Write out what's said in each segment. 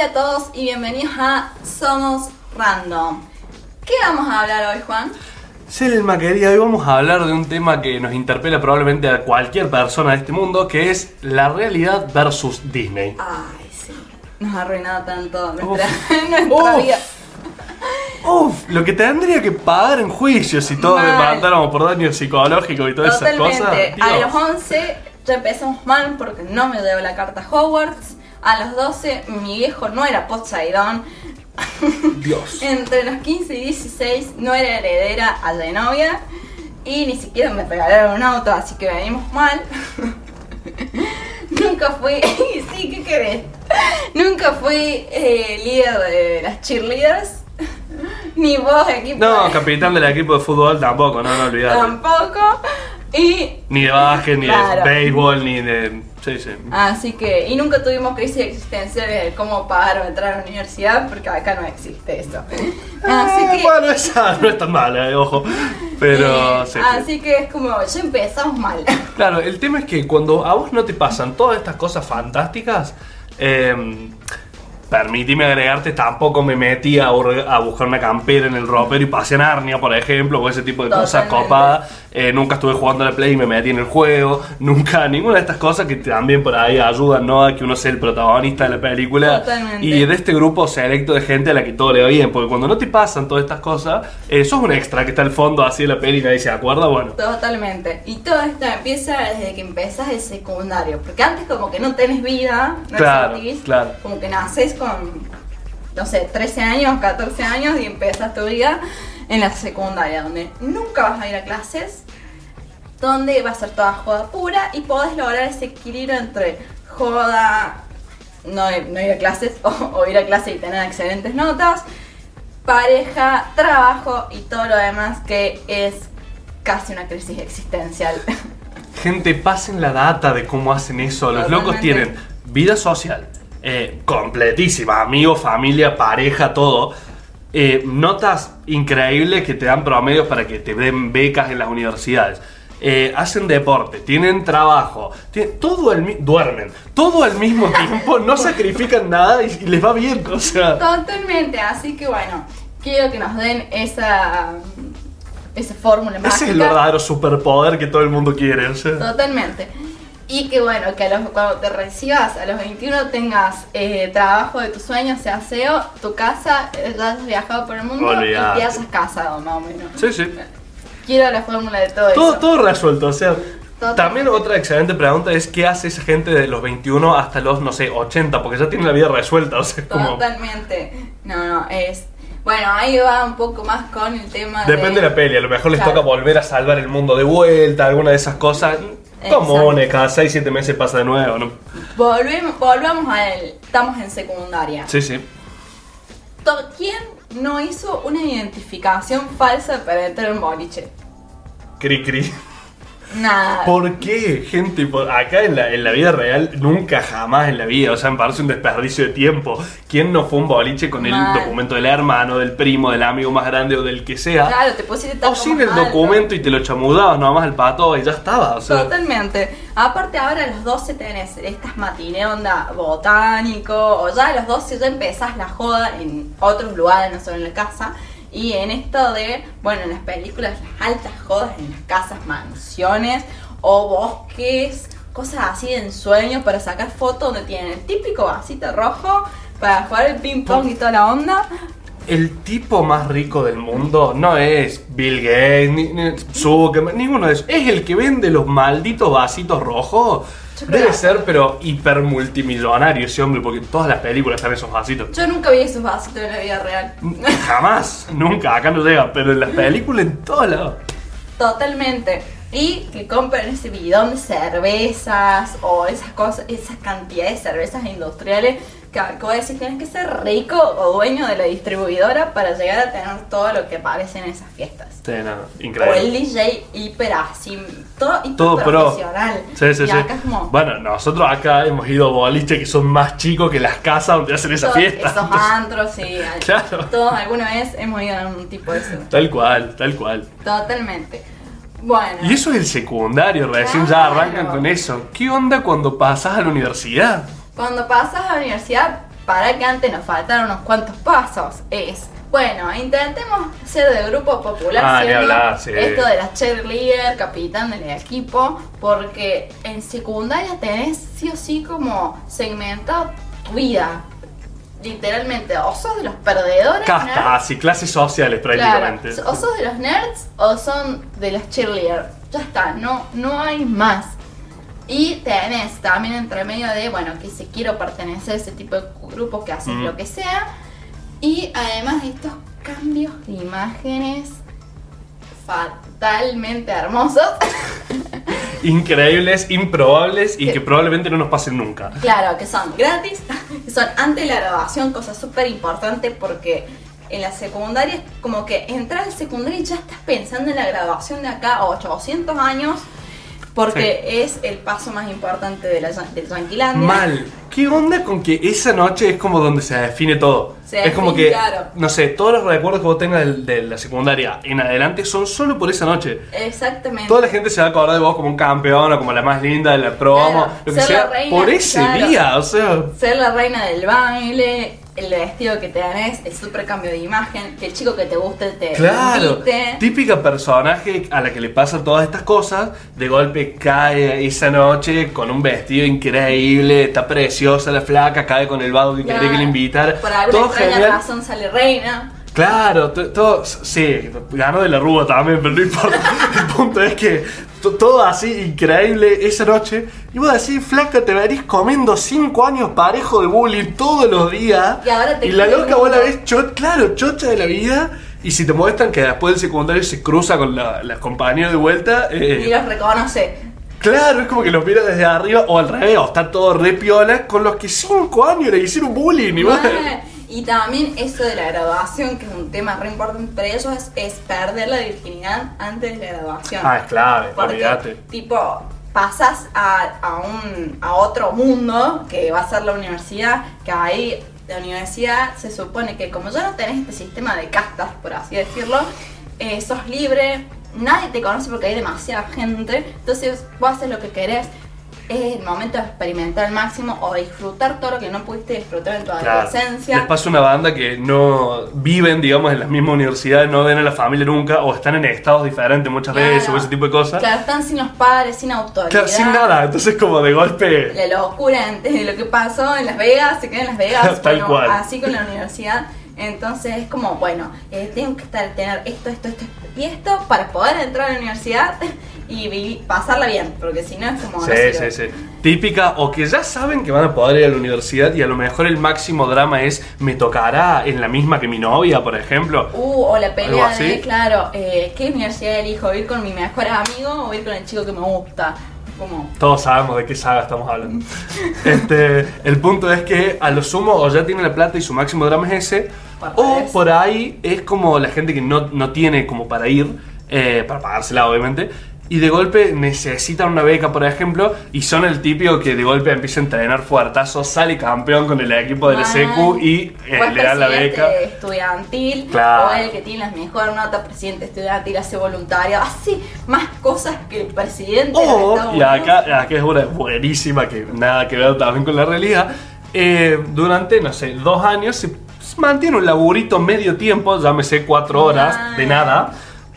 Hola a todos y bienvenidos a Somos Random. ¿Qué vamos a hablar hoy, Juan? Selma, querida, hoy vamos a hablar de un tema que nos interpela probablemente a cualquier persona de este mundo, que es la realidad versus Disney. Ay, sí. Nos ha arruinado tanto nuestra, Uf. nuestra Uf. vida. Uf, lo que tendría que pagar en juicios si todos Mal. demandáramos por daño psicológico y todas esas cosas. A los 11 ya empezamos mal porque no me dio la carta Hogwarts. A los 12 mi viejo no era Poseidón. Dios. Entre los 15 y 16 no era heredera a de novia. Y ni siquiera me regalaron un auto, así que venimos mal. Nunca fui. sí, ¿qué querés? Nunca fui eh, líder de las cheerleaders. Ni vos, equipo. No, de- capitán del equipo de fútbol tampoco, no, no olvidate. Tampoco. Y Ni de básquet, ni Claro. de béisbol, ni de. Sí, sí. Así que, y nunca tuvimos crisis existenciales de cómo pagar o entrar a la universidad, porque acá no existe eso. Así Eh, que, Bueno, esa no es tan mala, eh, ojo. Pero. eh, sí, sí. así que es como, ya empezamos mal. Claro, el tema es que cuando a vos no te pasan todas estas cosas fantásticas, eh, permíteme agregarte, tampoco me metí a, a buscar una campera en el ropero y pasé a Narnia, por ejemplo, o ese tipo de cosas copadas. Eh, nunca estuve jugando a la Play y me metí en el juego. Nunca, ninguna de estas cosas que también por ahí ayudan ¿no? a que uno sea el protagonista de la película. Totalmente. Y de este grupo selecto de gente a la que todo le va bien. Porque cuando no te pasan todas estas cosas, eh, sos un extra que está al fondo así de la peli y nadie se acuerda. Bueno, Totalmente. Y todo esto empieza desde que empezás el secundario. Porque antes como que no tenés vida, no Claro, claro. Como que naces con, no sé, 13 años, 14 años y empiezas tu vida en la secundaria, donde nunca vas a ir a clases, donde va a ser toda joda pura y podés lograr ese equilibrio entre joda, no, no ir a clases o, o ir a clase y tener excelentes notas, pareja, trabajo y todo lo demás que es casi una crisis existencial. Gente, pasen la data de cómo hacen eso. Los locos tienen vida social eh, completísima, amigos, familia, pareja, todo. Eh, notas increíbles que te dan promedios para que te den becas en las universidades. Eh, hacen deporte, tienen trabajo, tienen- todo el duermen, todo al mismo tiempo, no sacrifican nada y, y les va bien. O sea, Totalmente, así que bueno, quiero que nos den esa, esa fórmula mágica. ese es el verdadero superpoder que todo el mundo quiere. O sea. Totalmente. Y que bueno, que a los- cuando te recibas a los 21 tengas eh, trabajo de tus sueños, sea SEO, tu casa, eh, ya has viajado por el mundo Olvídate. y te hayas casado más o menos. Sí, sí. Quiero la fórmula de todo, Todo, eso. todo resuelto, o sea. También otra excelente pregunta es qué hace esa gente de los 21 hasta los, no sé, 80, porque ya tienen la vida resuelta, o sea, como... Totalmente. No, no, es... Bueno, ahí va un poco más con el tema Depende de la peli, a lo mejor les Claro. toca volver a salvar el mundo de vuelta, alguna de esas cosas. Comunes, cada 6, 7 meses pasa de nuevo, ¿no? Volvemos, volvamos a él. Estamos en secundaria. Sí, sí. ¿Quién no hizo una identificación falsa para entrar en boliche? Cri cri. Nada. ¿Por qué, gente? Por acá en la, en la vida real, nunca jamás en la vida. O sea, me parece un desperdicio de tiempo. ¿Quién no fue un boliche con el documento del hermano, del primo, del amigo más grande o del que sea? Claro, te pusiste O taco sin más el alto. documento y te lo chamudabas nomás al pato y ya estaba. O sea, Totalmente. Aparte ahora a los 12 tenés estas matine onda botánico, o ya a los 12 ya empezás la joda en otros lugares, no solo en la casa. Y en esto de, bueno, en las películas, las altas jodas en las casas, mansiones o bosques, cosas así de ensueño para sacar fotos donde tienen el típico vasito rojo para jugar el ping pong y toda la onda. el tipo más rico del mundo no es Bill Gates, ni, ni ninguno de esos. Es el que vende los malditos vasitos rojos. Debe ser, pero hiper multimillonario ese hombre, porque en todas las películas están esos vasitos. Yo nunca vi esos vasitos en la vida real. Jamás, nunca, acá no llega, pero en las películas en todos lados. Totalmente. Y que compren ese bidón de cervezas o esas cosas, esa cantidad de cervezas industriales que, que vos decís tienes que ser rico o dueño de la distribuidora para llegar a tener todo lo que aparece en esas fiestas. Sí, no, O el increíble. DJ hiper así, todo, hiper Todo pro. profesional. Sí, sí, y sí. acá es como Bueno, nosotros acá hemos ido a boliches que son más chicos que las casas donde hacen esa fiesta. esos antros, sí. Claro. Todos alguna vez hemos ido a un tipo de eso. Tal cual, tal cual. Totalmente. Bueno. Y eso es el secundario, recién ya arrancan con eso. ¿Qué onda cuando pasas a la universidad? Cuando pasas a la universidad, para que antes nos faltaron unos cuantos pasos. Es, bueno, intentemos ser de grupo popular, Ah, siendo hablar, sí. esto de la cheerleader, capitán del equipo, porque en secundaria tenés sí o sí como segmentado tu vida. Literalmente, o sos de los perdedores, Casta, así, clases sociales prácticamente. Claro, o sos de los nerds o son de los cheerleaders. Ya está, no, no hay más. Y tenés también entre medio de, bueno, que si quiero pertenecer a ese tipo de grupos que hacen Mm. lo que sea. Y además estos cambios de imágenes fatalmente hermosos. Increíbles, improbables y Que- que probablemente no nos pasen nunca. Claro, que son gratis, que son antes de la graduación, cosa súper importante porque en la secundaria es como que entras al secundario y ya estás pensando en la graduación de acá a 800 años porque es el paso más importante de la de Yanquilandia. Mal. ¿Qué onda con que esa noche es como donde se define todo? Se es como que, claro. no sé, todos los recuerdos que vos tengas del- de, la secundaria en adelante son solo por esa noche. Exactamente. Toda la gente se va a acordar de vos como un campeón o como la más linda de la promo, Claro, lo que ser sea, la reina, por ese claro. día, o sea. Ser la reina del baile, el vestido que te tenés, el super cambio de imagen, que el chico que te guste te Claro, invite. típica personaje a la que le pasan todas estas cosas, de golpe cae esa noche con un vestido increíble, está preciosa la flaca, cae con el vago que Claro. quería que le invitara, Por alguna todo extraña genial. razón sale reina. Claro, to- todo, sí, ganó de la rúa también, pero no importa. El punto es que to- todo así increíble esa noche. Y vos decís, flaca, te venís comiendo 5 años parejo de bullying todos los días. Y ahora te la quiere loca vos la ves, cho- claro, chocha de la vida. Y si te muestran que después del secundario se cruza con la- las compañeras de vuelta, eh, Y los reconoce. Claro, es como que los mira desde arriba o al revés, o está todo re piola con los que 5 años le hicieron bullying. Y. Y también eso de la graduación, que es un tema re importante para ellos, es, es perder la virginidad antes de la graduación. Ah, es clave, Porque, olvídate. tipo, pasas a, a, un, a otro mundo, que va a ser la universidad, que ahí la universidad se supone que como ya no tenés este sistema de castas, por así decirlo, eh, sos libre, nadie te conoce porque hay demasiada gente, entonces vos haces lo que querés. Es el momento de experimentar al máximo o disfrutar todo lo que no pudiste disfrutar en tu Claro. adolescencia. Les pasa una banda que no viven, digamos, en las mismas universidades, no ven a la familia nunca, o están en estados diferentes muchas Claro. veces, o ese tipo de cosas. Claro, están sin los padres, sin autoridad. Claro, sin nada, entonces como de golpe... La locura antes de lo que pasó en Las Vegas, se queda en Las Vegas, Tal bueno, cual. así con la universidad. Entonces es como, bueno, eh, tengo que estar, tener esto, esto, esto y esto para poder entrar a la universidad y vivi- pasarla bien, porque si no es como... Sí, sí, sí. Típica, o que ya saben que van a poder ir a la universidad y a lo mejor el máximo drama es, me tocará en la misma que mi novia, por ejemplo. Uh, o la ¿Algo pelea de, claro, eh, ¿qué universidad elijo? ¿Ir con mi mejor amigo o ir con el chico que me gusta? Como, Todos sabemos de qué saga estamos hablando. Este, el punto es que a lo sumo o ya tiene la plata y su máximo drama es ese, o por ahí es como la gente que no, no tiene como para ir, eh, para pagársela obviamente, y de golpe necesitan una beca, por ejemplo, y son el típico que de golpe empieza a entrenar fuertazo, sale campeón con el equipo de la mal. secu y eh, le dan la beca. estudiantil, Claro. o el que tiene la mejor nota, presidente estudiantil, hace voluntario, hace más cosas que el presidente de y acá, acá es una buenísima que nada que ver también con la realidad. eh, durante, no sé, dos años se mantiene un laburito medio tiempo, llámese cuatro horas de nada.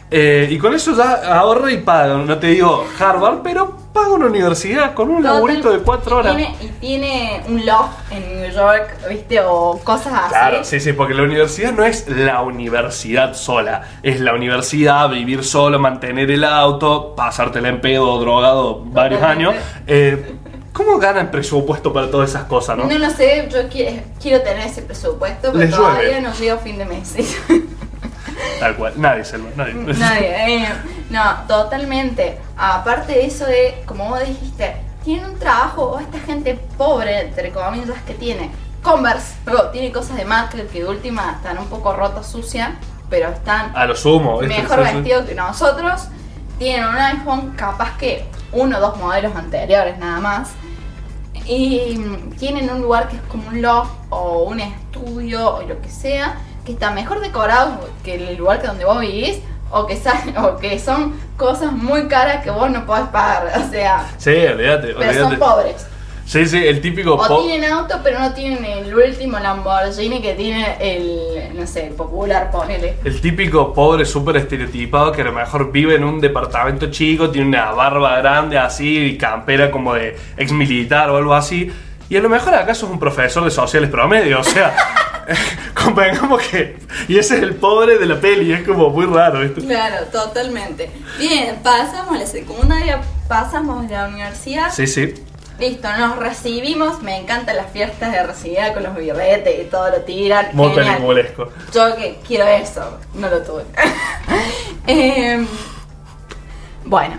eh, y con eso ya ahorra y paga. No te digo Harvard, pero paga una universidad con un Total, laburito de cuatro horas. Tiene, y tiene un loft en New York, ¿viste? O cosas así. Claro, sí, sí, porque la universidad no es la universidad sola, es la universidad, vivir solo, mantener el auto, pasártela en pedo drogado varios Totalmente. años. Eh, ¿Cómo ganan presupuesto para todas esas cosas, no? No lo sé, yo qui- quiero tener ese presupuesto, pero Les todavía llueve. no llego a fin de mes. Tal cual, nadie, Selma, nadie. Nadie, eh, no, totalmente. Aparte de eso de, como vos dijiste, tiene un trabajo, o esta gente pobre, entre comillas, que tiene Converse, luego tiene cosas de marca que de última están un poco rotas, sucias, pero están A lo sumo. mejor sí. vestidos que nosotros. Tienen un iPhone, capaz que uno o dos modelos anteriores nada más. Y tienen un lugar que es como un loft o un estudio o lo que sea, que está mejor decorado que el lugar que donde vos vivís, o que, o que son cosas muy caras que vos no podés pagar. O sea, Sí, olvídate, pero son pobres. Sí, sí, el típico... O tienen auto, pero no tienen el último Lamborghini que tiene el, no sé, el popular, ponele. El típico pobre súper estereotipado que a lo mejor vive en un departamento chico, tiene una barba grande así y campera como de ex militar o algo así. Y a lo mejor acaso es un profesor de sociales promedio, o sea, convengamos que... Y ese es el pobre de la peli, es como muy raro esto. Claro, totalmente. Bien, pasamos a la secundaria, pasamos a la universidad. Sí, sí. Listo, nos recibimos. Me encantan las fiestas de recibida con los birretes y todo lo tiran. Muy Genial. peliculesco. Yo que quiero eso, no lo tuve. Em, bueno,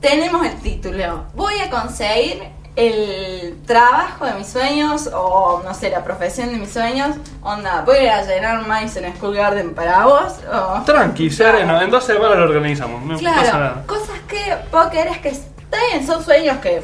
tenemos el título. Voy a conseguir el trabajo de mis sueños o no sé, la profesión de mis sueños. Onda, voy a ir a llenar Madison School Garden para vos. O... Tranqui, sereno, en dos semanas lo organizamos, no pasa Claro, nada. cosas que creer es que está bien, son sueños que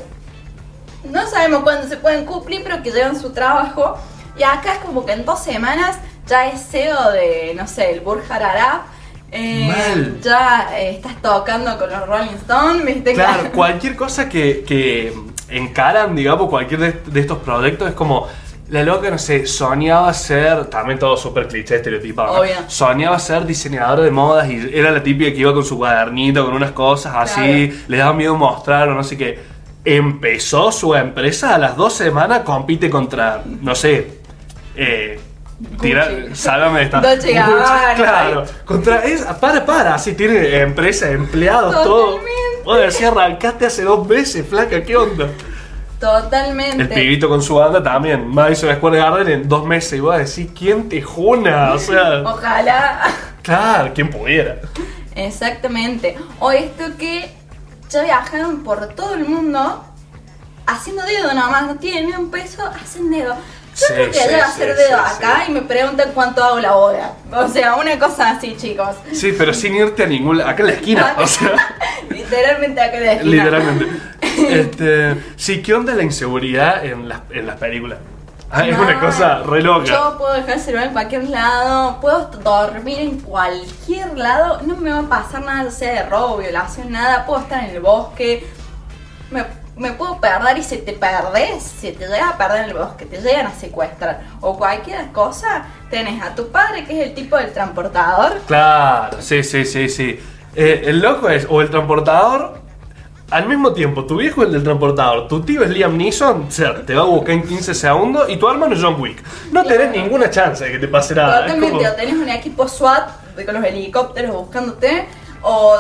no sabemos cuándo se pueden cumplir, pero que llevan su trabajo. Y acá es como que en dos semanas ya es CEO de, no sé, el Burj Arab. Eh, Mal. Ya eh, estás tocando con los Rolling Stones, ¿viste? Claro, cualquier cosa que, que encaran, digamos, cualquier de, de estos proyectos es como. La loca, no sé, soñaba ser, también todo súper cliché, estereotipado, ¿no? Soñaba ser diseñadora de modas y era la típica que iba con su cuadernito, con unas cosas así, Claro. le daba miedo mostrar o no sé qué. Empezó su empresa a las dos semanas, compite contra, no sé, eh, tira, sálvame de esta. Dolce Gabbana. Claro, contra esa, para, para, así tiene empresa, empleados, todo. Totalmente. Vos decís, arrancaste hace dos meses, flaca, ¿qué onda? Totalmente. El pibito con su banda también, Madison Square Garden en dos meses, y vos decís, ¿quién te juna? O sea, Ojalá. claro, ¿quién pudiera? Exactamente. O esto que ya viajaron por todo el mundo haciendo dedo nomás, no tienen ni un peso, hacen dedo. Yo Sí, creo que sí, llego a hacer sí, dedo acá y me preguntan cuánto hago la boda. O sea, una cosa así, chicos. Sí, pero sin irte a ningún lado, acá en la esquina, o sea, Literalmente acá en la esquina. literalmente. Este, sí, ¿qué onda la inseguridad en las, en las películas? Ah, es una cosa re loca. Yo puedo dejar el celular en cualquier lado, puedo dormir en cualquier lado, no me va a pasar nada, sea de robo, violación, nada, puedo estar en el bosque, me, me puedo perder y si te perdés, si te llegas a perder en el bosque, te llegan a secuestrar o cualquier cosa, tenés a tu padre que es el tipo del transportador, Claro, sí, sí, sí, sí. Eh, el loco es o el transportador, al mismo tiempo, tu viejo es el del transportador, tu tío es Liam Neeson, o sea, te va a buscar en 15 segundos, y tu hermano es John Wick. No tenés Claro. ninguna chance de que te pase nada. Totalmente, como, o tenés un equipo SWAT con los helicópteros buscándote, o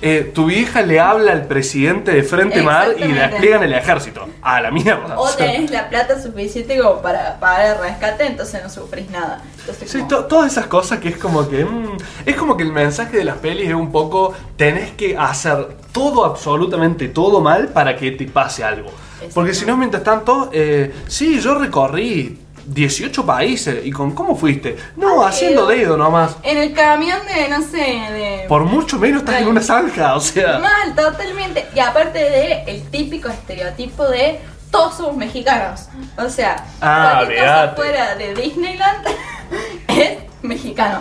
eh, tu vieja le habla al presidente de Frente Mar y Exactamente. despliegan el ejército. A la mierda. O tenés la plata suficiente como para pagar el rescate, entonces no sufrís nada. Entonces, Sí, como- todas esas cosas que es como que. mm, es como que el mensaje de las pelis es un poco. Tenés que hacer todo, absolutamente todo mal para que te pase algo. Porque si no, mientras tanto. Eh, sí, yo recorrí 18 países. ¿Y con cómo fuiste? No, haciendo Dios. dedo nomás. En el camión de, no sé, de... Por mucho menos estás en una zanja, o sea. Mal, totalmente. Y aparte de el típico estereotipo de todos somos mexicanos. O sea, Ah, cualquier cosa fuera de Disneyland es mexicano.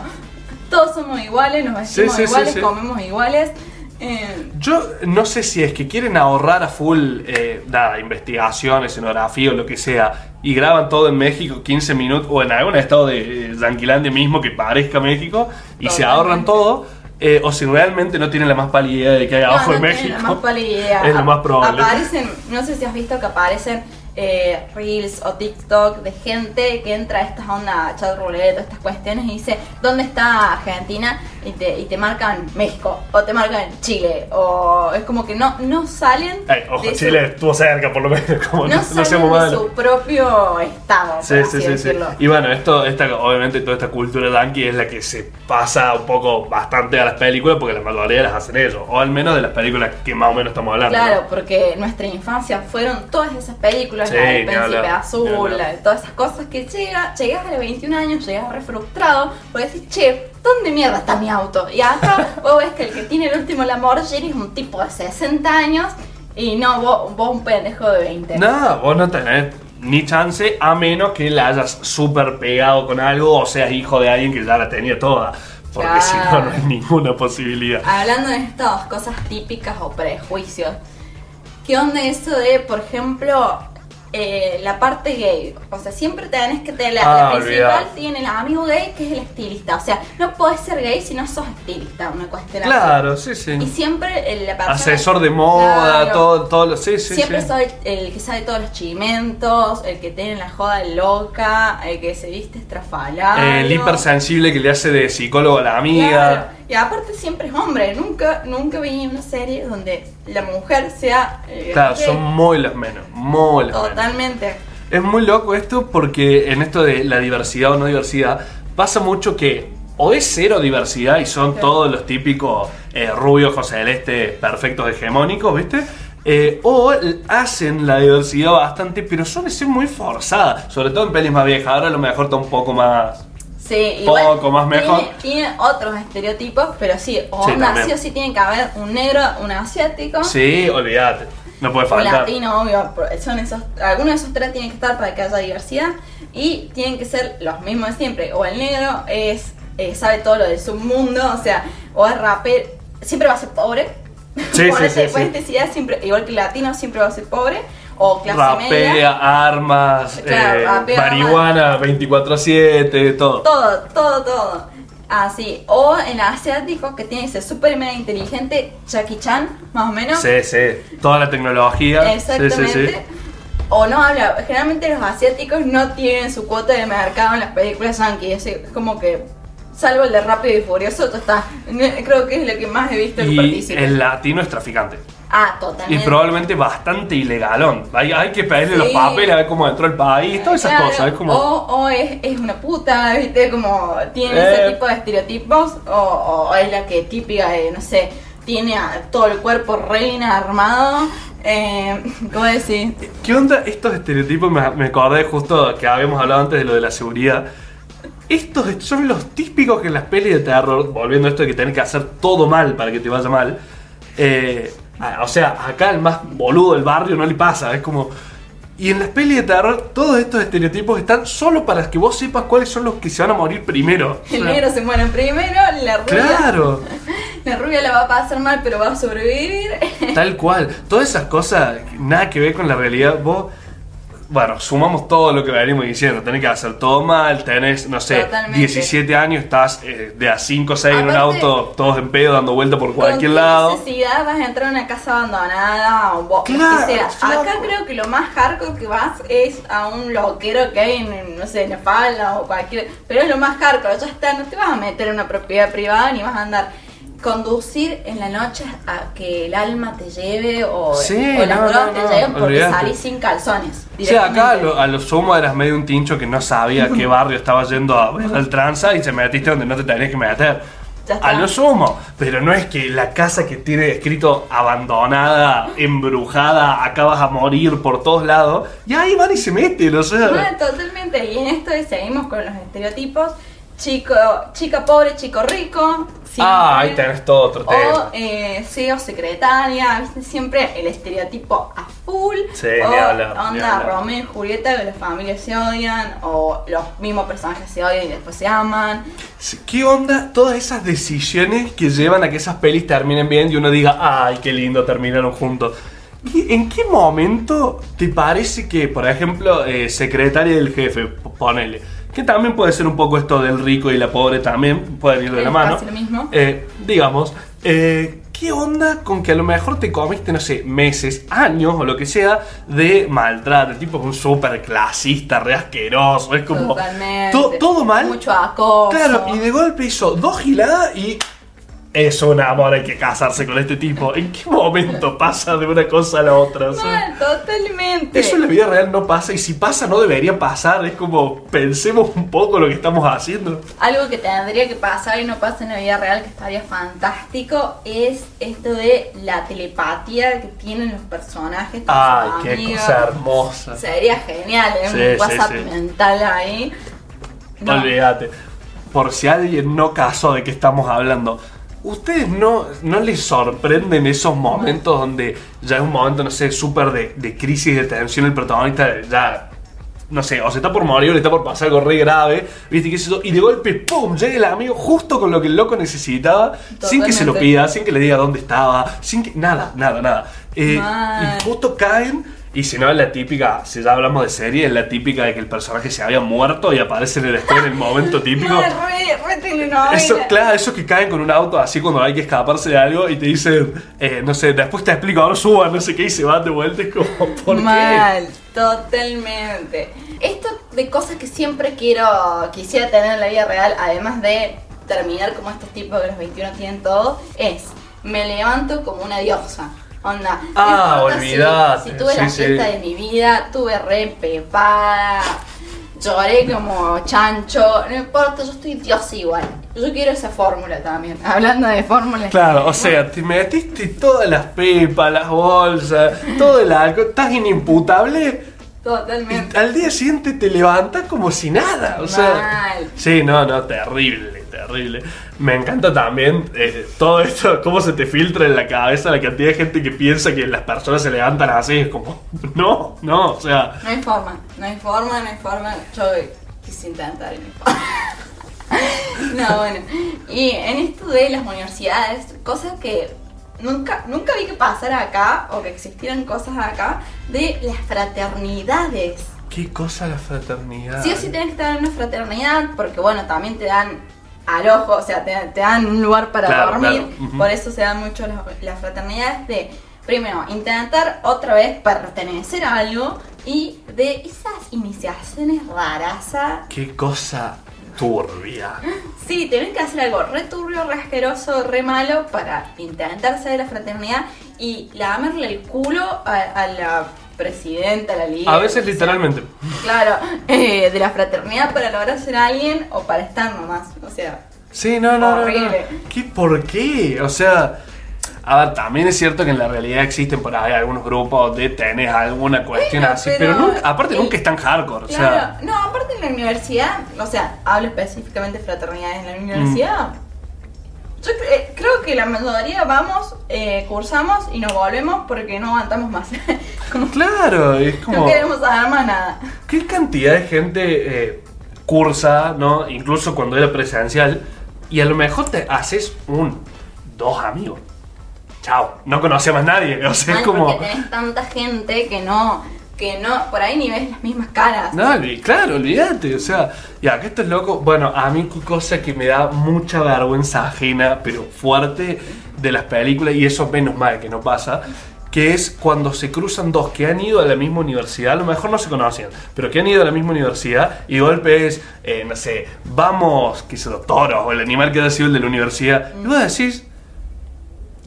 Todos somos iguales, nos vestimos Sí, sí, sí, iguales, sí. comemos iguales. Eh, Yo no sé si es que quieren ahorrar a full, eh, nada, investigación, escenografía o lo que sea, y graban todo en México 15 minutos, o en algún estado de eh, Yanquilandia mismo que parezca México, y se ahorran todo, eh, o si realmente no tienen la más pálida idea de qué hay no, abajo no de México. la más pálida idea. Es lo más probable. Aparecen, no sé si has visto que aparecen eh, reels o TikTok de gente que entra a estas ondas chat roulette, estas cuestiones y dice ¿dónde está Argentina? Y te, y te marcan México o te marcan Chile o es como que no, no salen ojo, de su- Chile estuvo cerca por lo menos, como no, no, no salen seamos de su propio estado, Sí, sí, sí. Y bueno, esto, esta, obviamente toda esta cultura yankee es la que se pasa un poco bastante a las películas porque la mayoría las hacen ellos, o al menos de las películas que más o menos estamos hablando. ¿no? Claro, porque nuestra infancia fueron todas esas películas, Sí, la del Príncipe Azul, hablar. la de todas esas cosas que llega, llegas a los 21 años, llegas re frustrado, porque decís, che, ¿dónde mierda está mi auto? Y acá vos ves que el que tiene el último Lamborghini es un tipo de 60 años y no vos, vos un pendejo de 20. No, vos no tenés ni chance a menos que la hayas súper pegado con algo o seas hijo de alguien que ya la tenía toda. Porque si no, no hay ninguna posibilidad. Hablando de estas cosas típicas o prejuicios, ¿qué onda eso de, por ejemplo, eh, la parte gay. O sea, siempre tenés que tener la, Ah, la principal tiene el amigo gay que es el estilista. O sea, no podés ser gay si no sos estilista, una cuestión así. Claro, sí, sí. Y siempre el- la persona. Asesor de moda, Claro. todo, todo lo. Sí, sí, Siempre sí. soy el que sabe todos los chimentos, el que tiene la joda loca, el que se viste estrafalado. El hipersensible que le hace de psicólogo a la amiga. Claro. Y aparte siempre es hombre. Nunca, nunca vi una serie donde la mujer sea. eh, Claro, son muy las menos. Muy las menos. Totalmente. Es muy loco esto porque en esto de la diversidad o no diversidad pasa mucho que o es cero diversidad y son todos los típicos eh, rubios, José Celeste, perfectos hegemónicos, ¿viste? Eh, o l- hacen la diversidad bastante, pero suele ser muy forzada, sobre todo en pelis más viejas. Ahora a lo mejor está un poco más. Sí, igual Poco más mejor. Tiene, tiene otros estereotipos, pero sí, o Sí, onda sí o sí tiene que haber un negro, un asiático, Sí, olvídate, no puede un faltar. latino, obvio. Son esos, algunos de esos tres tienen que estar para que haya diversidad y tienen que ser los mismos de siempre. O el negro es eh, sabe todo lo del submundo, o sea, o es rapero, siempre va a ser pobre. Sí, por sí, sí, siempre, igual que el latino siempre va a ser pobre o clase media. Rapea, armas, Claro, eh, rapea, marihuana 24-7, todo. Todo, todo, todo. Así. O el asiático que tiene que ser súper mega inteligente, Jackie Chan, más o menos. Sí, sí, toda la tecnología. Exactamente. Sí, sí, sí. O no habla. Generalmente los asiáticos no tienen su cuota de mercado en las películas yankee. Es como que, salvo el de Rápido y Furioso, todo está. Creo que es lo que más he visto que Y participe. el latino es traficante. Ah, Y totalmente. probablemente bastante ilegalón. Hay, hay que pedirle los papeles a ver cómo entró el país, todas esas Claro, cosas. Es como. O, o es, es una puta, ¿viste? Como tiene Eh. ese tipo de estereotipos. O, o es la que típica de, no sé, tiene a todo el cuerpo reina armado. Eh, ¿Cómo decir? ¿Qué onda estos estereotipos? Me, me acordé justo que habíamos hablado antes de lo de la seguridad. Estos son los típicos que en las pelis de terror, volviendo a esto de que tenés que hacer todo mal para que te vaya mal. eh, o sea, acá el más boludo del barrio no le pasa, es como. Y en las pelis de terror, todos estos estereotipos están solo para que vos sepas cuáles son los que se van a morir primero. El negro se muere primero, la rubia, Claro. la rubia la va a pasar mal, pero va a sobrevivir. Tal cual. Todas esas cosas, nada que ver con la realidad. Vos, bueno, sumamos todo lo que venimos diciendo. Tenés que hacer todo mal, tenés, no sé, Totalmente. 17 años, estás eh, de a 5 o 6 en un auto, todos en pedo, dando vuelta por cualquier ¿Con lado. necesidad vas a entrar a una casa abandonada o vos, Claro, lo que sea? claro. Acá creo que lo más hardcore que vas es a un loquero que hay en, no sé, en la falda o cualquier... Pero es lo más hardcore, ya está, no te vas a meter en una propiedad privada ni vas a andar... Conducir en la noche a que el alma te lleve o, Sí, o las no, drogas no, te no, lleven porque olvídate. salís sin calzones. O sea, acá a lo, a lo sumo eras medio un tincho que no sabía a qué barrio estaba yendo a ver el tranza y se metiste donde no te tenías que meter. A lo sumo, pero no es que la casa que tiene escrito abandonada, embrujada, acabas a morir por todos lados, y ahí van y se meten, o sea. No, totalmente. Y en esto seguimos con los estereotipos. Chico, chica pobre, chico rico. Ah, ahí tenés todo otro tema. O eh, CEO secretaria, ¿viste? siempre el estereotipo a full. Sí, o ni hablar, onda. Romeo y Julieta, que las familias se odian, o los mismos personajes se odian y después se aman. ¿Qué onda todas esas decisiones que llevan a que esas pelis terminen bien y uno diga, ay, qué lindo, terminaron juntos? ¿Qué- ¿En qué momento te parece que, por ejemplo, eh, secretaria del jefe, ponele, que también puede ser un poco esto del rico y la pobre también, pueden ir de la mano, lo mismo. Eh, digamos, eh, ¿qué onda con que a lo mejor te comiste, no sé, meses, años o lo que sea de maltrato? El tipo es un súper clasista, re asqueroso, es como to- todo mal. Mucho acoso. Claro, y de golpe hizo dos giladas y es un amor, hay que casarse con este tipo. ¿En qué momento pasa de una cosa a la otra? Mal, totalmente. eso en la vida real no pasa y si pasa no debería pasar. Es como pensemos un poco lo que estamos haciendo. Algo que tendría que pasar y no pasa en la vida real, que estaría fantástico, es esto de la telepatía que tienen los personajes. Ay, qué amigos. cosa hermosa. Sería genial, ¿eh? Sí, un WhatsApp sí. mental ahí. No. Olvídate. Por si alguien no casó de qué estamos hablando. ¿Ustedes no, no les sorprenden esos momentos donde ya es un momento, no sé, súper de, de crisis, de tensión, el protagonista ya, no sé, o se está por morir o le está por pasar algo re grave, ¿viste? ¿Qué es eso? Y de golpe, ¡pum! llega el amigo justo con lo que el loco necesitaba, sin que se lo pida, sin que le diga dónde estaba, sin que. Nada, nada, nada. Eh, y justo caen Y si no, es la típica, si ya hablamos de serie, es la típica de que el personaje se había muerto y aparece en el en el momento típico. Telenovela. Eso, claro, eso que caen con un auto así cuando hay que escaparse de algo y te dicen, eh, no sé, después te explico, ahora suban, no sé qué, y se van de vuelta. Es como, ¿por qué? Mal, totalmente. Esto de cosas que siempre quiero, quisiera tener en la vida real, además de terminar como estos tipos que los 21 tienen todo, es me levanto como una diosa. Onda. Ah, si- olvidate, Si, tuve la fiesta sí. de mi vida, tuve re pepada, lloré como chancho, no importa, yo estoy diosa igual. Yo quiero esa fórmula también. Hablando de fórmulas. Claro, o sea, te metiste todas las pepas, las bolsas, todo el alcohol, estás inimputable. Totalmente. Y al día siguiente te levantas como si nada. O sea, Mal. sí, no, no, terrible, terrible. Me encanta también eh, todo esto, cómo se te filtra en la cabeza la cantidad de gente que piensa que las personas se levantan así. Es como, no, no, o sea, No hay forma, no hay forma, no hay forma. Yo quise intentar y no hay forma. No, bueno. Y en esto de las universidades, cosas que nunca, nunca vi que pasara acá o que existieran cosas acá de las fraternidades. qué cosa la fraternidad. Sí o sí tienes que estar en una fraternidad porque, bueno, también te dan al ojo, o sea, te, te dan un lugar para Claro, dormir. claro. Por eso se dan mucho las, las fraternidades de, primero, intentar otra vez pertenecer a algo y de esas iniciaciones raras. Qué cosa turbia. Sí, tienen que hacer algo re turbio, re asqueroso, re malo para intentar ser de la fraternidad y lamerle el culo a, a la presidenta, la liga. A veces sea. literalmente. Claro, eh, de la fraternidad para lograr ser alguien o para estar nomás. O sea, Sí, no, no, no. ¿Qué, ¿Por qué? O sea, a ver, también es cierto que en la realidad existen por ahí algunos grupos donde tenés alguna cuestión Bueno, así, pero pero, nunca, aparte el- nunca es tan hardcore, o claro. sea, No, aparte en la universidad, o sea, hablo específicamente de fraternidades en la universidad. Yo cre- eh, creo que la mayoría vamos, eh, cursamos y nos volvemos porque no aguantamos más. Como, claro, es como, no queremos saber más nada. ¿qué cantidad de gente eh, cursa, no? Incluso cuando era presencial, y a lo mejor te haces un, dos amigos. Chao, no conocí a más nadie, o sea, es como... Porque tenés tanta gente que no, que no, por ahí ni ves las mismas caras. No, claro, olvídate, o sea, ya que esto es loco, bueno, a mí cosa que me da mucha vergüenza ajena, pero fuerte de las películas, y eso menos mal que no pasa, que es cuando se cruzan dos que han ido a la misma universidad, a lo mejor no se conocían, pero que han ido a la misma universidad y golpe es, eh, no sé, vamos, qué sé yo, toros, o el animal que haya sido el de la universidad, y vos decís,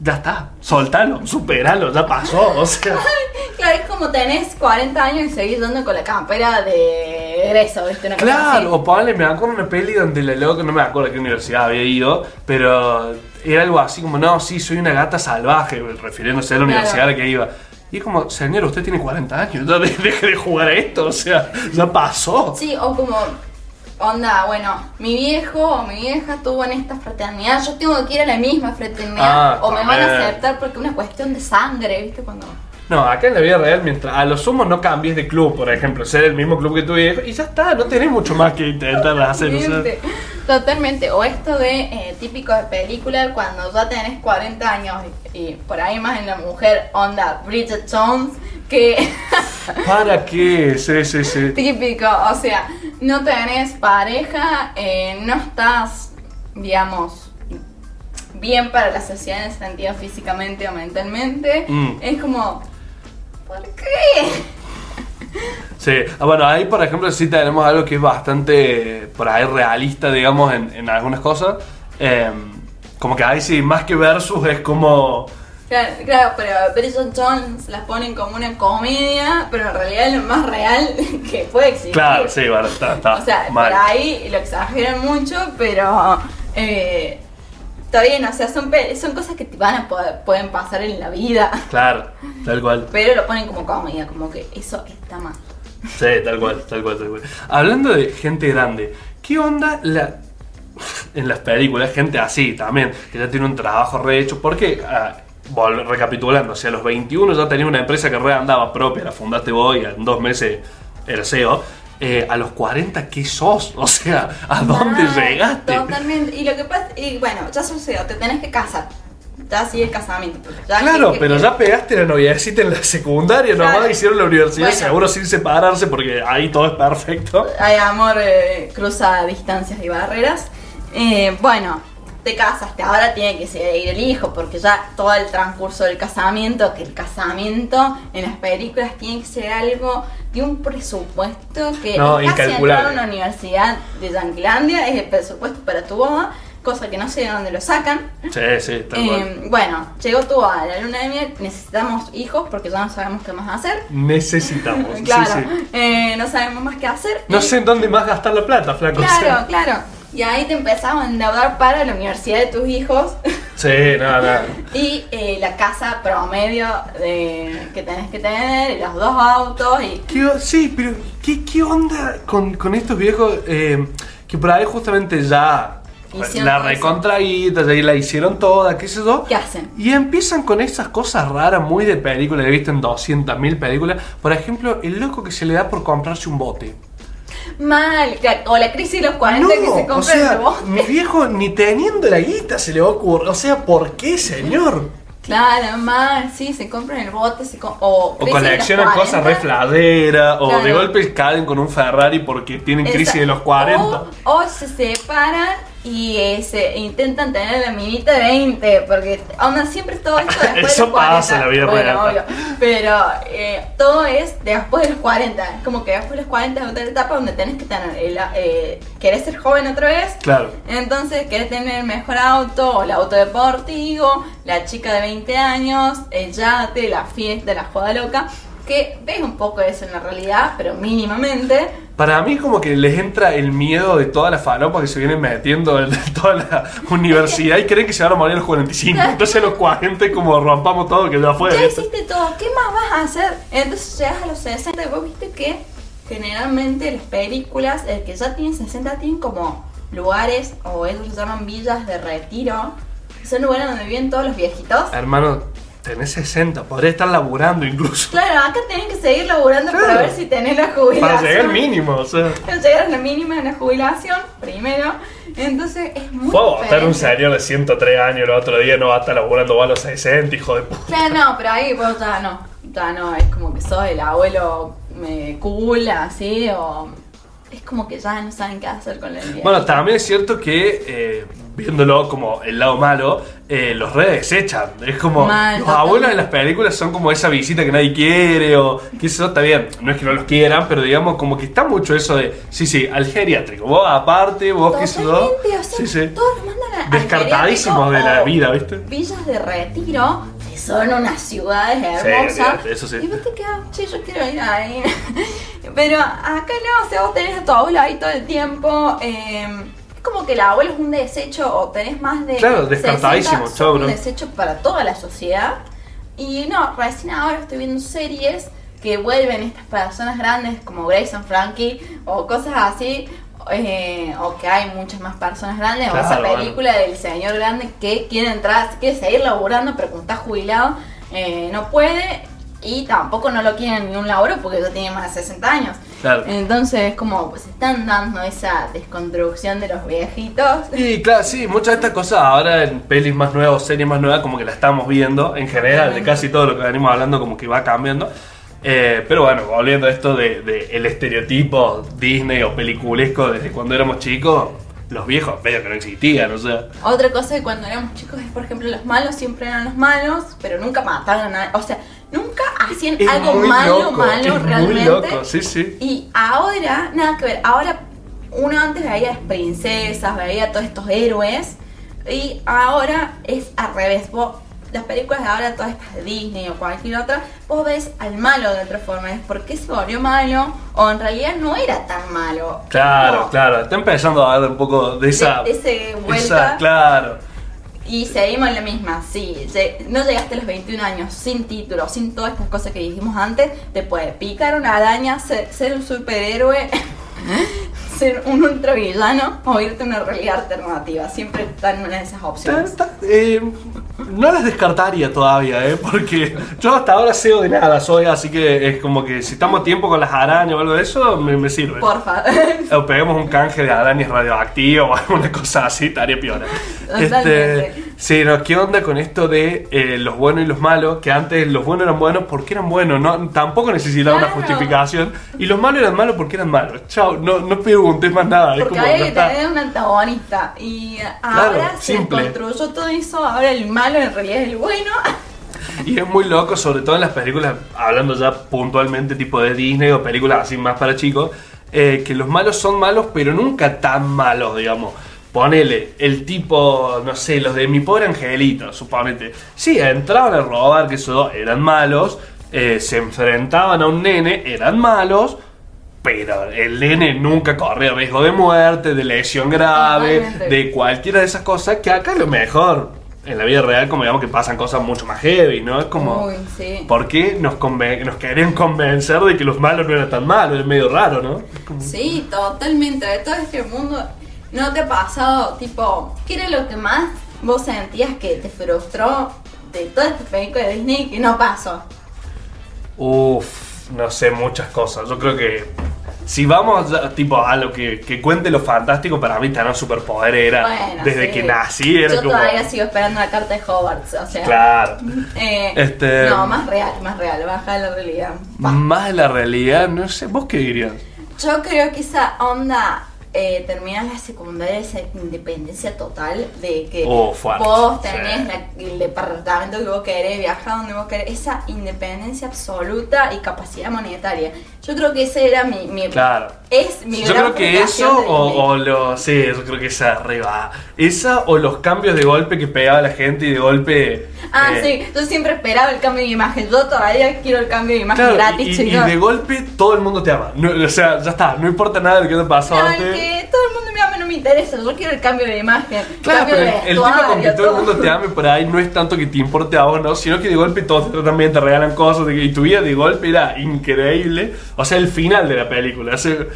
ya está, soltalo, superalo, ya pasó, o sea... Claro, es como tenés 40 años y seguís dando con la campera de egreso, ¿viste? Una Claro, o ponle, me acuerdo una peli donde la loca, no me acuerdo a qué universidad había ido, pero era algo así como, no, sí, soy una gata salvaje, refiriéndose a la Claro. universidad a la que iba. Y es como, señor, usted tiene 40 años, ya de- deje de jugar a esto, o sea, ya pasó. Sí, o como, onda, bueno, mi viejo o mi vieja estuvo en esta fraternidad, yo tengo que ir a la misma fraternidad, Ah, o me van a aceptar porque es una cuestión de sangre, ¿viste? Cuando... No, acá en la vida real, mientras a lo sumo no cambies de club, por ejemplo, ser el mismo club que tu viejo, y ya está, no tenés mucho más que intentar hacer, o sea. Totalmente. O esto de eh, típico de película cuando ya tenés 40 años y, y por ahí más en la mujer, onda Bridget Jones, que ¿Para qué? Sí, sí, sí. típico, o sea, no tenés pareja, eh, no estás, digamos, bien para la sociedad en el sentido físicamente o mentalmente. Mm. Es como, ¿por qué? Sí, ah, bueno, ahí por ejemplo sí tenemos algo que es bastante por ahí realista, digamos, en, en algunas cosas. Eh, como que ahí sí, más que versus es como... Claro, claro, pero Bridget Jones las ponen como una comedia, pero en realidad es lo más real que puede existir. Claro, sí, bueno, está, está O sea, mal. por ahí lo exageran mucho, pero eh, está bien, o sea, son, son cosas que te van a poder- pueden pasar en la vida, Claro, tal cual. pero lo ponen como comedia, como que eso está mal. Sí, tal cual, tal cual, tal cual. Hablando de gente grande, ¿qué onda la... en las películas, gente así también, que ya tiene un trabajo rehecho? Porque, ah, recapitulando, o sea, a los 21 ya tenía una empresa que re andaba propia, la fundaste vos y en dos meses era CEO. Eh, a los 40, ¿qué sos? O sea, ¿a dónde llegaste? Totalmente. Y lo que pasa, y bueno, ya sucedió, te tenés que casar. ya sigue el casamiento. ya Claro, que- pero que- ya pegaste la noviecita en la secundaria, Claro. nomás hicieron la universidad Bueno. seguro sin separarse porque ahí todo es perfecto. Hay amor, eh, cruza distancias y barreras. Eh, bueno, te casaste, ahora tiene que seguir el hijo, porque ya todo el transcurso del casamiento, que el casamiento en las películas tiene que ser algo de un presupuesto que No, casi entrar a una universidad de Yanquilandia, es el presupuesto para tu boda, cosa que no sé de dónde lo sacan. Sí, sí, tal. Eh, bueno, llegó tu boda, la luna de miel, necesitamos hijos porque ya no sabemos qué más hacer. Necesitamos. sí, Claro, sí. eh, no sabemos más qué hacer. No Y- sé en dónde más gastar la plata, flaco. Claro, claro. Y ahí te empezamos a endeudar para la universidad de tus hijos Sí, nada, nada. y eh, la casa promedio de, que tenés que tener, y los dos autos y... ¿Qué sí, pero ¿qué, qué onda con, con estos viejos eh, que por ahí justamente ya Hicieron la recontraída, ya la hicieron toda, qué sé yo? ¿Qué hacen? Y empiezan con esas cosas raras, muy de película, he visto en 200.000 películas. Por ejemplo, el loco que se le da por comprarse un bote. Mal, o la crisis de los 40 que se o compra sea, el bote. mi viejo ni teniendo la guita se le va a ocurrir. O sea, ¿por qué, señor? Claro, mal, sí, se compran el bote, se com- o, O coleccionan cosas 40. re fladeras, o de golpe caen con un Ferrari porque tienen Esa- crisis de los 40. O, o se separan y eh, se intentan tener la minita de 20, porque onda siempre todo esto después de Eso los 40. pasa en la vida Bueno, real. obvio. Pero eh, todo es después de los 40. Es como que después de los 40 es otra etapa donde tenés que tener, el, eh, querés ser joven otra vez. Claro. Entonces querés tener el mejor auto, o el auto deportivo, la chica de 20 años, el yate, la fiesta, la joda loca. Que ves un poco eso en la realidad, pero mínimamente. Para mí como que les entra el miedo de toda la falopa que se vienen metiendo en toda la universidad y creen que se van a morir a los 45. Entonces a los 40 es como rompamos todo que ya fue. Ya hiciste todo, ¿qué más vas a hacer? Entonces llegas a los 60 y vos viste que generalmente las películas, el que ya tiene 60 tienen como lugares, o ellos lo llaman villas de retiro, son lugares donde viven todos los viejitos. Hermano, tenés 60, podría estar laburando incluso. Claro, acá tienen que seguir laburando Claro. para ver si tenés la jubilación. Para llegar al mínimo, o sea. Para llegar a la mínima de la jubilación, primero. Entonces es muy Fue a votar un señor de 103 años el otro día, no va a estar laburando va a los 60, hijo de puta. Claro, no, pero ahí vos ya no. Ya no, es como que sos el abuelo eh, cool, así, o. Es como que ya no saben qué hacer con la vida. Bueno, también es cierto que, eh, viéndolo como el lado malo, eh, los redes desechan. Es como, Mal, los abuelos en las películas son como esa visita que nadie quiere, o que eso está bien, no es que no los quieran, pero digamos como que está mucho eso de, sí, sí, al geriátrico, vos aparte, vos qué sé yo. Sí, sí. todos los mandan a- Descartadísimos de la vida, ¿viste? Villas de retiro, que son unas ciudades Sí, hermosas. olvídate, eso sí. Y vos te quedas, che, yo quiero ir ahí. Pero acá no, o sea, vos tenés a tu abuelo ahí todo el tiempo. eh, es como que el abuelo es un desecho, o tenés más de. Claro, descartadísimo, 60, chau, un desecho para toda la sociedad. Y no, recién ahora estoy viendo series que vuelven estas personas grandes como Grace and Frankie o cosas así. eh, o que hay muchas más personas grandes, o esa bueno. película del señor grande que quiere entrar, quiere seguir laburando, pero como está jubilado, eh, no puede y tampoco no lo quieren en un laburo porque ya tiene más de 60 años. Claro. Entonces, como pues están dando esa desconstrucción de los viejitos. Y claro, sí, muchas de estas cosas ahora en pelis más nuevas o series más nuevas como que la estamos viendo, en general, de casi todo lo que venimos hablando como que va cambiando. Eh, pero bueno, volviendo a esto de, de el estereotipo Disney o peliculesco desde cuando éramos chicos, los viejos medio que no existían, o sea. Otra cosa que cuando éramos chicos es, por ejemplo, los malos siempre eran los malos, pero nunca mataron a nadie. O sea, nunca hacían Es algo malo, loco, malo es muy realmente. loco, sí, sí. Y ahora, nada que ver, ahora uno antes veía las princesas, veía todos estos héroes, y ahora es al revés. Vos, las películas de ahora, todas estas de Disney o cualquier otra, vos ves al malo de otra forma. Es por qué se volvió malo, o en realidad no era tan malo. Claro, No. claro, está empezando a dar un poco de esa. De- ese vuelta. esa- claro. Y seguimos en la misma, sí. lle- No llegaste a los 21 años sin título, sin todas estas cosas que dijimos antes. Te puede picar una araña, ser, ser un superhéroe, ser un ultravillano o irte a una realidad alternativa. Siempre están una de esas opciones. eh, no las descartaría todavía, ¿eh? porque yo hasta ahora CEO de nada soy, así que es como que si estamos a tiempo con las arañas o algo de eso, me, me sirve. Porfa. O peguemos un canje de arañas radioactivas o alguna cosa así, estaría piola. Totalmente. Sí, no, ¿qué onda con esto de eh, los buenos y los malos? Que antes los buenos eran buenos porque eran buenos, no, tampoco necesitaban una justificación. Y los malos eran malos porque eran malos. Chao, no, no preguntes más nada. es Porque como, ya que tener un antagonista. Y ahora se simple. construyó todo eso. Ahora el malo en realidad es el bueno. Y es muy loco, sobre todo en las películas, hablando ya puntualmente tipo de Disney o películas así más para chicos, eh, que los malos son malos, pero nunca tan malos, digamos. Ponele, el tipo, no sé, los de mi pobre angelito, suponete. Sí, entraban a robar, que eso eran malos, eh, se enfrentaban a un nene, eran malos, pero el nene nunca corría riesgo de muerte, de lesión grave, de cualquiera de esas cosas, que acá lo mejor, en la vida real, como digamos que pasan cosas mucho más heavy, ¿no? Es como... Uy, sí. ¿Por qué nos, conven- nos querían convencer de que los malos no eran tan malos? Es medio raro, ¿no? Sí, totalmente. De todo este mundo, ¿no te ha pasado, tipo, qué era lo que más vos sentías que te frustró de toda esta película de Disney que no pasó? Uf, no sé, muchas cosas. Yo creo que si vamos tipo a lo que, que cuente lo fantástico, para mí tener superpoder era Bueno, desde sí. que nací era Yo como todavía sigo esperando la carta de Hogwarts, o sea. claro. eh, Este- No, más real, más real, baja de la realidad. Más de la realidad, no sé, ¿vos qué dirías? Yo creo que esa onda eh, terminar la secundaria, esa independencia total de que Oh, vos tenés sí. la- el departamento que vos querés, viajar donde vos querés, esa independencia absoluta y capacidad monetaria. Yo creo que ese era mi, mi Claro. es mi Yo gran creo que eso o, o los. Sí, yo creo que esa arriba. Esa o los cambios de golpe que pegaba la gente y de golpe. Ah, eh, sí, yo siempre esperaba el cambio de imagen. Yo todavía quiero el cambio de imagen Claro, gratis, y, y de golpe todo el mundo te ama. No, o sea, ya está, no importa nada de lo que te pasó No, que todo el mundo me ama me interesa. Yo quiero el cambio de imagen. Claro, pero el, el tema con que vestuario, todo el mundo te ame por ahí no es tanto que te importe a vos, ¿no? Sino que de golpe todos te tratan bien, te regalan cosas, y tu vida de golpe era increíble. O sea, el final de la película, ese-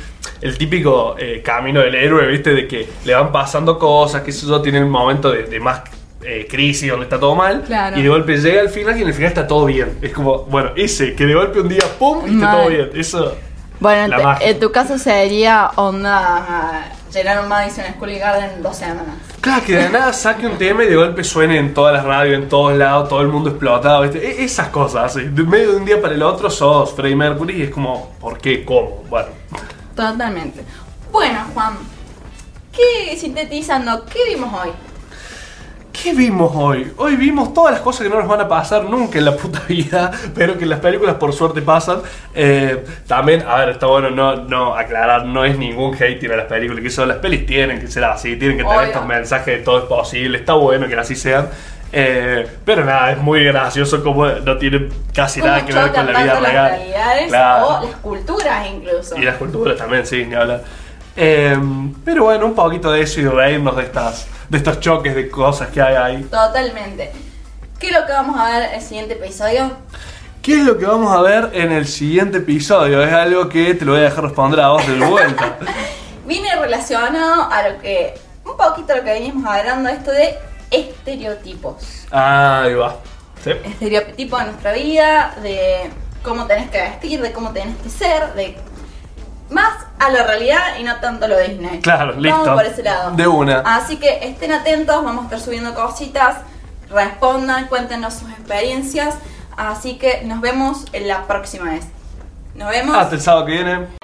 el típico eh, camino del héroe, ¿viste? De que le van pasando cosas, que eso tiene un momento de, de más eh, crisis donde está todo mal. Claro. Y de golpe llega al final y en el final está todo bien. Es como, bueno, ese, que de golpe un día, ¡pum! y está todo bien. Eso. Bueno, magia. en tu caso sería onda llenar un Madison School Garden en dos semanas. Claro, que de nada saque un tema y de golpe suene en todas las radios, en todos lados, todo el mundo explotado, ¿viste? E- Esas cosas. De medio de un día para el otro sos Freddie Mercury y es como, ¿por qué? ¿Cómo? Bueno. Totalmente. Bueno, Juan, ¿qué sintetizando? ¿Qué vimos hoy? ¿Qué vimos hoy? Hoy vimos todas las cosas que no nos van a pasar nunca en la puta vida, pero que en las películas por suerte pasan. Eh, también, a ver, está bueno no, no aclarar, no es ningún hate a las películas, que son las pelis tienen que ser así, tienen que tener Obvio. estos mensajes de todo es posible, está bueno que así sean. Eh, pero nada, es muy gracioso como no tiene casi ¿Cómo nada que ver con la vida tanto las real. realidades Claro. o las culturas incluso? Y las culturas también, sí, ni hablar. Eh, pero bueno, un poquito de eso y reírnos de estas de estos choques de cosas que hay ahí. Totalmente. ¿Qué es lo que vamos a ver en el siguiente episodio? ¿Qué es lo que vamos a ver en el siguiente episodio? Es algo que te lo voy a dejar responder a vos de vuelta. Viene relacionado a lo que, un poquito lo que venimos hablando, esto de estereotipos. Ahí va. ¿Sí? Estereotipos de nuestra vida, de cómo tenés que vestir, de cómo tenés que ser, de más a la realidad y no tanto a lo Disney. Claro, listo. Vamos por ese lado. De una. Así que estén atentos, vamos a estar subiendo cositas, respondan, cuéntenos sus experiencias. Así que nos vemos en la próxima vez. Nos vemos. Hasta el sábado que viene.